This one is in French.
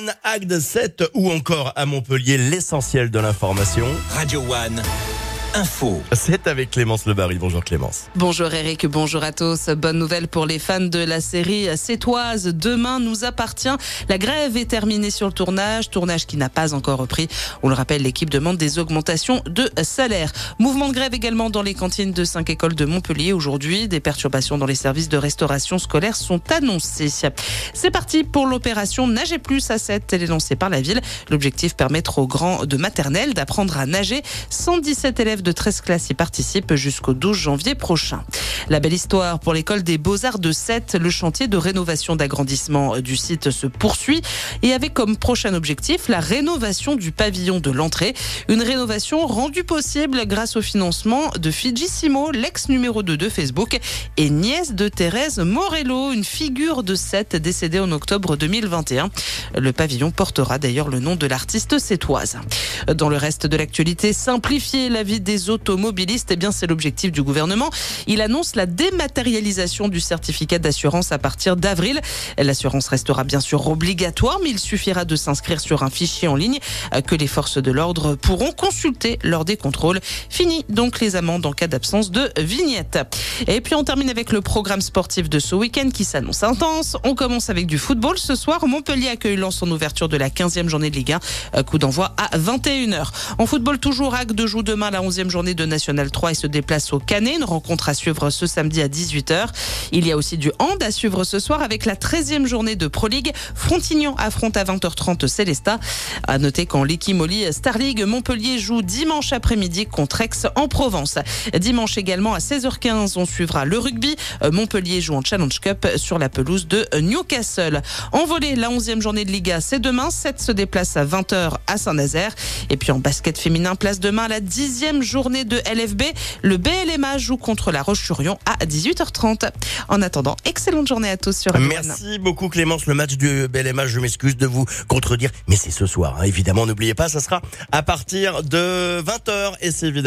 One, Agde 7 ou encore à Montpellier, l'essentiel de l'information. Radio One. Info. C'est avec Clémence Lebarry. Bonjour Clémence. Bonjour Eric, bonjour à tous. Bonne nouvelle pour les fans de la série Sétoise. Demain nous appartient. La grève est terminée sur le tournage, tournage qui n'a pas encore repris. On le rappelle, l'équipe demande des augmentations de salaire. Mouvement de grève également dans les cantines de cinq écoles de Montpellier. Aujourd'hui, des perturbations dans les services de restauration scolaire sont annoncées. C'est parti pour l'opération Nager plus à 7. Elle est lancée par la ville. L'objectif permettre aux grands de maternelle d'apprendre à nager. 117 élèves de 13 classes y participent jusqu'au 12 janvier prochain. La belle histoire pour l'école des beaux-arts de Sète. Le chantier de rénovation d'agrandissement du site se poursuit et avec comme prochain objectif la rénovation du pavillon de l'entrée. Une rénovation rendue possible grâce au financement de Fijissimo, l'ex numéro 2 de Facebook et nièce de Thérèse Morello, une figure de Sète décédée en octobre 2021. Le pavillon portera d'ailleurs le nom de l'artiste sétoise. Dans le reste de l'actualité, simplifier la vie des des automobilistes, eh bien c'est l'objectif du gouvernement. Il annonce la dématérialisation du certificat d'assurance à partir d'avril. L'assurance restera bien sûr obligatoire, mais il suffira de s'inscrire sur un fichier en ligne euh, que les forces de l'ordre pourront consulter lors des contrôles. Fini donc les amendes en cas d'absence de vignette. Et puis on termine avec le programme sportif de ce week-end qui s'annonce intense. On commence avec du football ce soir. Montpellier accueille Lens en ouverture de la 15e journée de Ligue 1. Euh, coup d'envoi à 21h. En football toujours, de joue demain la 11e journée de National 3 et se déplace au Canet. Une rencontre à suivre ce samedi à 18h. Il y a aussi du hand à suivre ce soir avec la 13e journée de Pro League. Frontignan affronte à 20h30 Célesta. À noter qu'en Molly Star League, Montpellier joue dimanche après-midi contre Aix en Provence. Dimanche également à 16h15, on suivra le rugby. Montpellier joue en Challenge Cup sur la pelouse de Newcastle. En volée, la 11e journée de Liga, c'est demain. 7 se déplace à 20h à Saint-Nazaire. Et puis en basket féminin, place demain la 10e journée de LFB. Le BLMA joue contre la Roche-sur-Yon à 18h30. En attendant, excellente journée à tous sur Merci beaucoup Clémence. Le match du BLMA, je m'excuse de vous contredire, mais c'est ce soir. Hein. Évidemment, n'oubliez pas, ça sera à partir de 20h et c'est évidemment